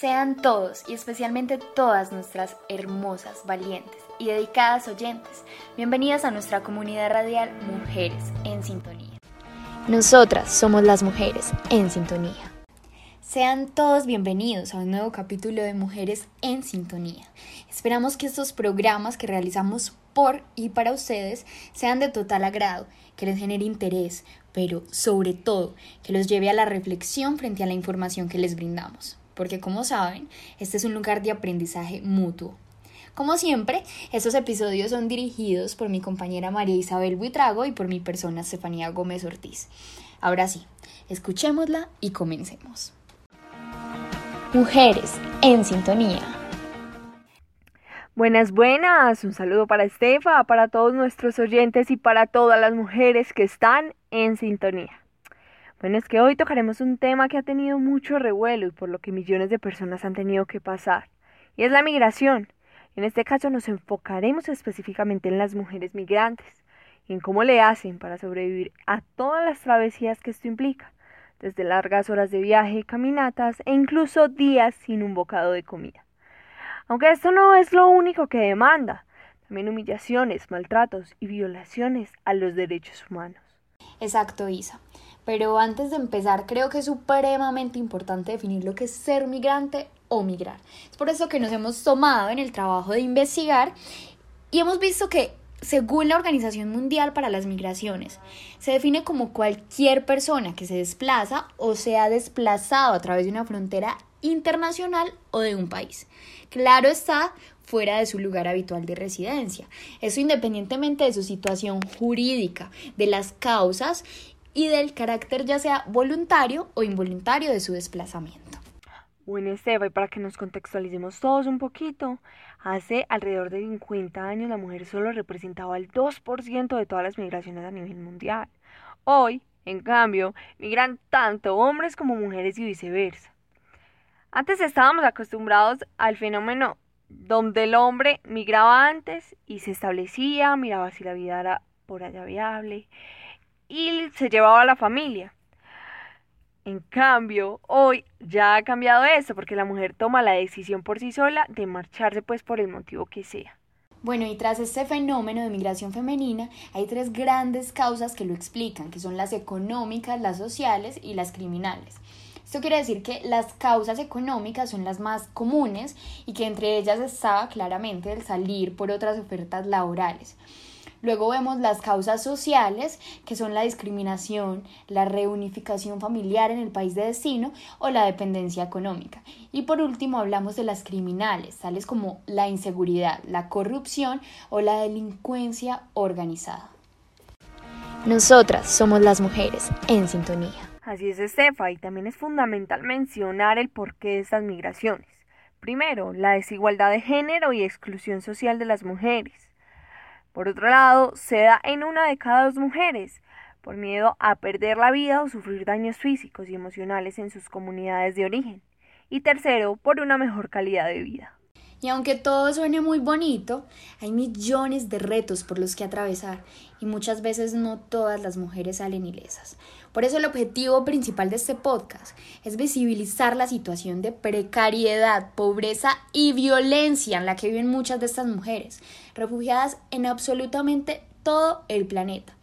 Sean todos y especialmente todas nuestras hermosas, valientes y dedicadas oyentes bienvenidas a nuestra comunidad radial Mujeres en Sintonía. Nosotras somos las mujeres en sintonía. Sean todos bienvenidos a un nuevo capítulo de Mujeres en Sintonía. Esperamos que estos programas que realizamos por y para ustedes sean de total agrado, que les genere interés, pero sobre todo que los lleve a la reflexión frente a la información que les brindamos porque como saben, este es un lugar de aprendizaje mutuo. Como siempre, estos episodios son dirigidos por mi compañera María Isabel Buitrago y por mi persona Estefanía Gómez Ortiz. Ahora sí, escuchémosla y comencemos. Mujeres en sintonía. Buenas, buenas. Un saludo para Estefa, para todos nuestros oyentes y para todas las mujeres que están en sintonía. Bueno, es que hoy tocaremos un tema que ha tenido mucho revuelo y por lo que millones de personas han tenido que pasar, y es la migración. En este caso nos enfocaremos específicamente en las mujeres migrantes y en cómo le hacen para sobrevivir a todas las travesías que esto implica, desde largas horas de viaje, caminatas e incluso días sin un bocado de comida. Aunque esto no es lo único que demanda, también humillaciones, maltratos y violaciones a los derechos humanos. Exacto, Isa. Pero antes de empezar, creo que es supremamente importante definir lo que es ser migrante o migrar. Es por eso que nos hemos tomado en el trabajo de investigar y hemos visto que según la Organización Mundial para las Migraciones, se define como cualquier persona que se desplaza o se ha desplazado a través de una frontera internacional o de un país. Claro está, fuera de su lugar habitual de residencia. Eso independientemente de su situación jurídica, de las causas y del carácter ya sea voluntario o involuntario de su desplazamiento. Bueno, Esteban, y para que nos contextualicemos todos un poquito, hace alrededor de 50 años la mujer solo representaba el 2% de todas las migraciones a nivel mundial. Hoy, en cambio, migran tanto hombres como mujeres y viceversa. Antes estábamos acostumbrados al fenómeno donde el hombre migraba antes y se establecía, miraba si la vida era por allá viable, y se llevaba a la familia. En cambio, hoy ya ha cambiado eso porque la mujer toma la decisión por sí sola de marcharse pues por el motivo que sea. Bueno, y tras este fenómeno de migración femenina, hay tres grandes causas que lo explican, que son las económicas, las sociales y las criminales. Esto quiere decir que las causas económicas son las más comunes y que entre ellas estaba claramente el salir por otras ofertas laborales. Luego vemos las causas sociales, que son la discriminación, la reunificación familiar en el país de destino o la dependencia económica. Y por último hablamos de las criminales, tales como la inseguridad, la corrupción o la delincuencia organizada. Nosotras somos las mujeres en sintonía. Así es, Estefa, y también es fundamental mencionar el porqué de estas migraciones. Primero, la desigualdad de género y exclusión social de las mujeres. Por otro lado, se da en una de cada dos mujeres, por miedo a perder la vida o sufrir daños físicos y emocionales en sus comunidades de origen. Y tercero, por una mejor calidad de vida. Y aunque todo suene muy bonito, hay millones de retos por los que atravesar y muchas veces no todas las mujeres salen ilesas. Por eso el objetivo principal de este podcast es visibilizar la situación de precariedad, pobreza y violencia en la que viven muchas de estas mujeres, refugiadas en absolutamente todo el planeta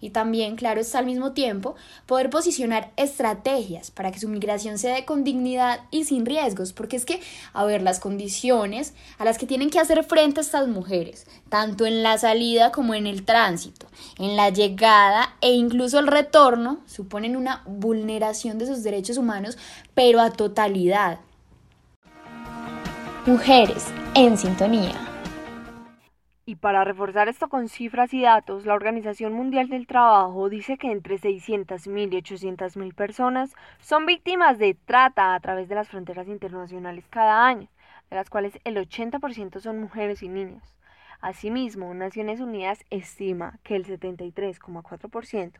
y también, claro está al mismo tiempo, poder posicionar estrategias para que su migración se dé con dignidad y sin riesgos, porque es que, a ver, las condiciones a las que tienen que hacer frente estas mujeres, tanto en la salida como en el tránsito, en la llegada e incluso el retorno, suponen una vulneración de sus derechos humanos, pero a totalidad. Mujeres en sintonía. Y para reforzar esto con cifras y datos, la Organización Mundial del Trabajo dice que entre 600.000 y 800.000 personas son víctimas de trata a través de las fronteras internacionales cada año, de las cuales el 80% son mujeres y niños. Asimismo, Naciones Unidas estima que el 73,4%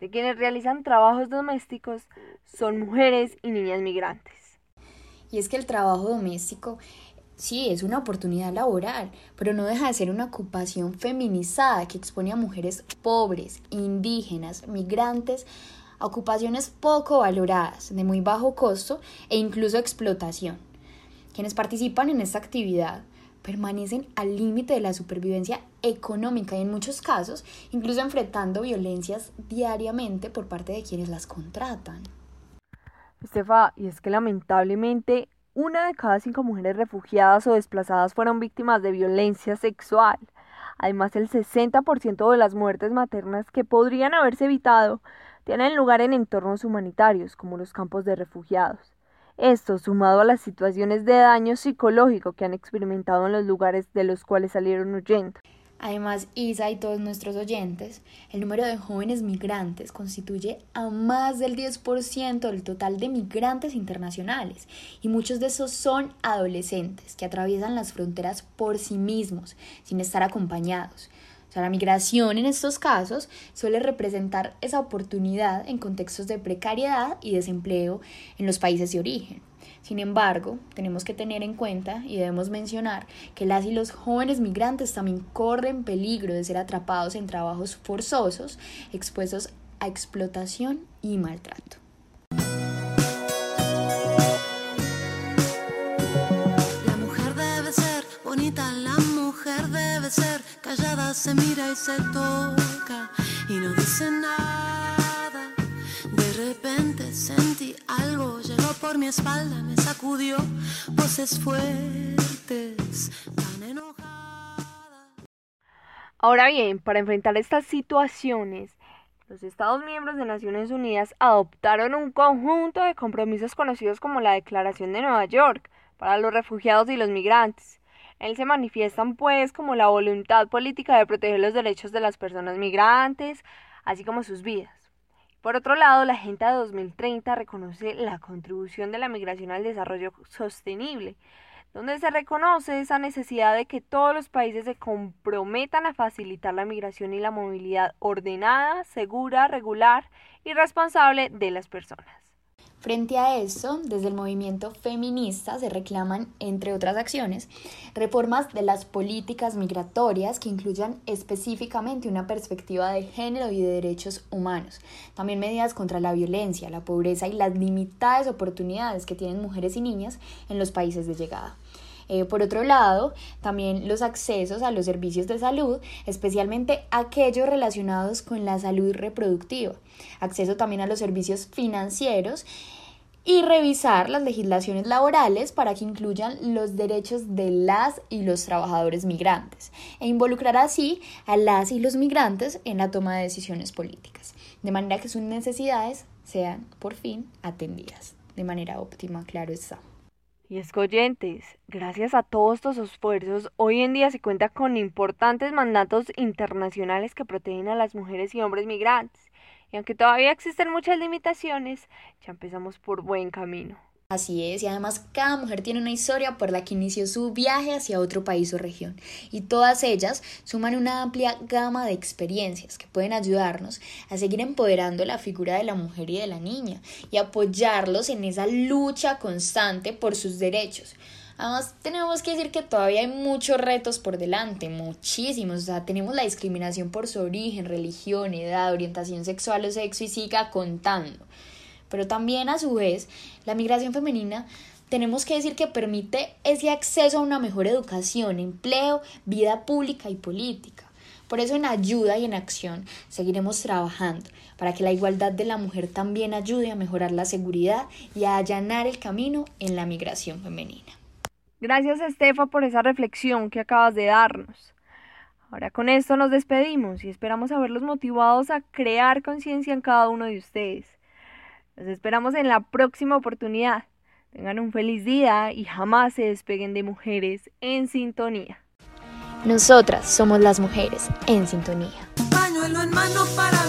de quienes realizan trabajos domésticos son mujeres y niñas migrantes. Y es que el trabajo doméstico Sí, es una oportunidad laboral, pero no deja de ser una ocupación feminizada que expone a mujeres pobres, indígenas, migrantes, a ocupaciones poco valoradas, de muy bajo costo e incluso explotación. Quienes participan en esta actividad permanecen al límite de la supervivencia económica y en muchos casos incluso enfrentando violencias diariamente por parte de quienes las contratan. Estefa, y es que lamentablemente una de cada cinco mujeres refugiadas o desplazadas fueron víctimas de violencia sexual. Además, el 60% de las muertes maternas que podrían haberse evitado tienen lugar en entornos humanitarios, como los campos de refugiados. Esto, sumado a las situaciones de daño psicológico que han experimentado en los lugares de los cuales salieron huyendo. Además, Isa y todos nuestros oyentes, el número de jóvenes migrantes constituye a más del 10% del total de migrantes internacionales y muchos de esos son adolescentes que atraviesan las fronteras por sí mismos, sin estar acompañados. O sea, la migración en estos casos suele representar esa oportunidad en contextos de precariedad y desempleo en los países de origen. Sin embargo, tenemos que tener en cuenta y debemos mencionar que las y los jóvenes migrantes también corren peligro de ser atrapados en trabajos forzosos, expuestos a explotación y maltrato. La mujer debe ser bonita, la mujer debe ser callada, se mira y se toca y no dice nada. De repente sentí algo, llegó por mi espalda, me sacudió voces fuertes, tan enojadas. Ahora bien, para enfrentar estas situaciones, los Estados miembros de Naciones Unidas adoptaron un conjunto de compromisos conocidos como la Declaración de Nueva York para los refugiados y los migrantes. Él se manifiestan pues como la voluntad política de proteger los derechos de las personas migrantes, así como sus vidas. Por otro lado, la Agenda de 2030 reconoce la contribución de la migración al desarrollo sostenible, donde se reconoce esa necesidad de que todos los países se comprometan a facilitar la migración y la movilidad ordenada, segura, regular y responsable de las personas. Frente a eso, desde el movimiento feminista se reclaman, entre otras acciones, reformas de las políticas migratorias que incluyan específicamente una perspectiva de género y de derechos humanos. También medidas contra la violencia, la pobreza y las limitadas oportunidades que tienen mujeres y niñas en los países de llegada. Eh, por otro lado, también los accesos a los servicios de salud, especialmente aquellos relacionados con la salud reproductiva. Acceso también a los servicios financieros y revisar las legislaciones laborales para que incluyan los derechos de las y los trabajadores migrantes e involucrar así a las y los migrantes en la toma de decisiones políticas, de manera que sus necesidades sean por fin atendidas de manera óptima, claro está. Y escoyentes, gracias a todos estos esfuerzos, hoy en día se cuenta con importantes mandatos internacionales que protegen a las mujeres y hombres migrantes. Y aunque todavía existen muchas limitaciones, ya empezamos por buen camino. Así es, y además cada mujer tiene una historia por la que inició su viaje hacia otro país o región, y todas ellas suman una amplia gama de experiencias que pueden ayudarnos a seguir empoderando la figura de la mujer y de la niña, y apoyarlos en esa lucha constante por sus derechos. Además, tenemos que decir que todavía hay muchos retos por delante, muchísimos. O sea, tenemos la discriminación por su origen, religión, edad, orientación sexual o sexo y siga contando pero también a su vez la migración femenina tenemos que decir que permite ese acceso a una mejor educación, empleo, vida pública y política. Por eso en ayuda y en acción seguiremos trabajando para que la igualdad de la mujer también ayude a mejorar la seguridad y a allanar el camino en la migración femenina. Gracias Estefa por esa reflexión que acabas de darnos. Ahora con esto nos despedimos y esperamos haberlos motivados a crear conciencia en cada uno de ustedes. Los esperamos en la próxima oportunidad. Tengan un feliz día y jamás se despeguen de mujeres en sintonía. Nosotras somos las mujeres en sintonía. Pañuelo en mano para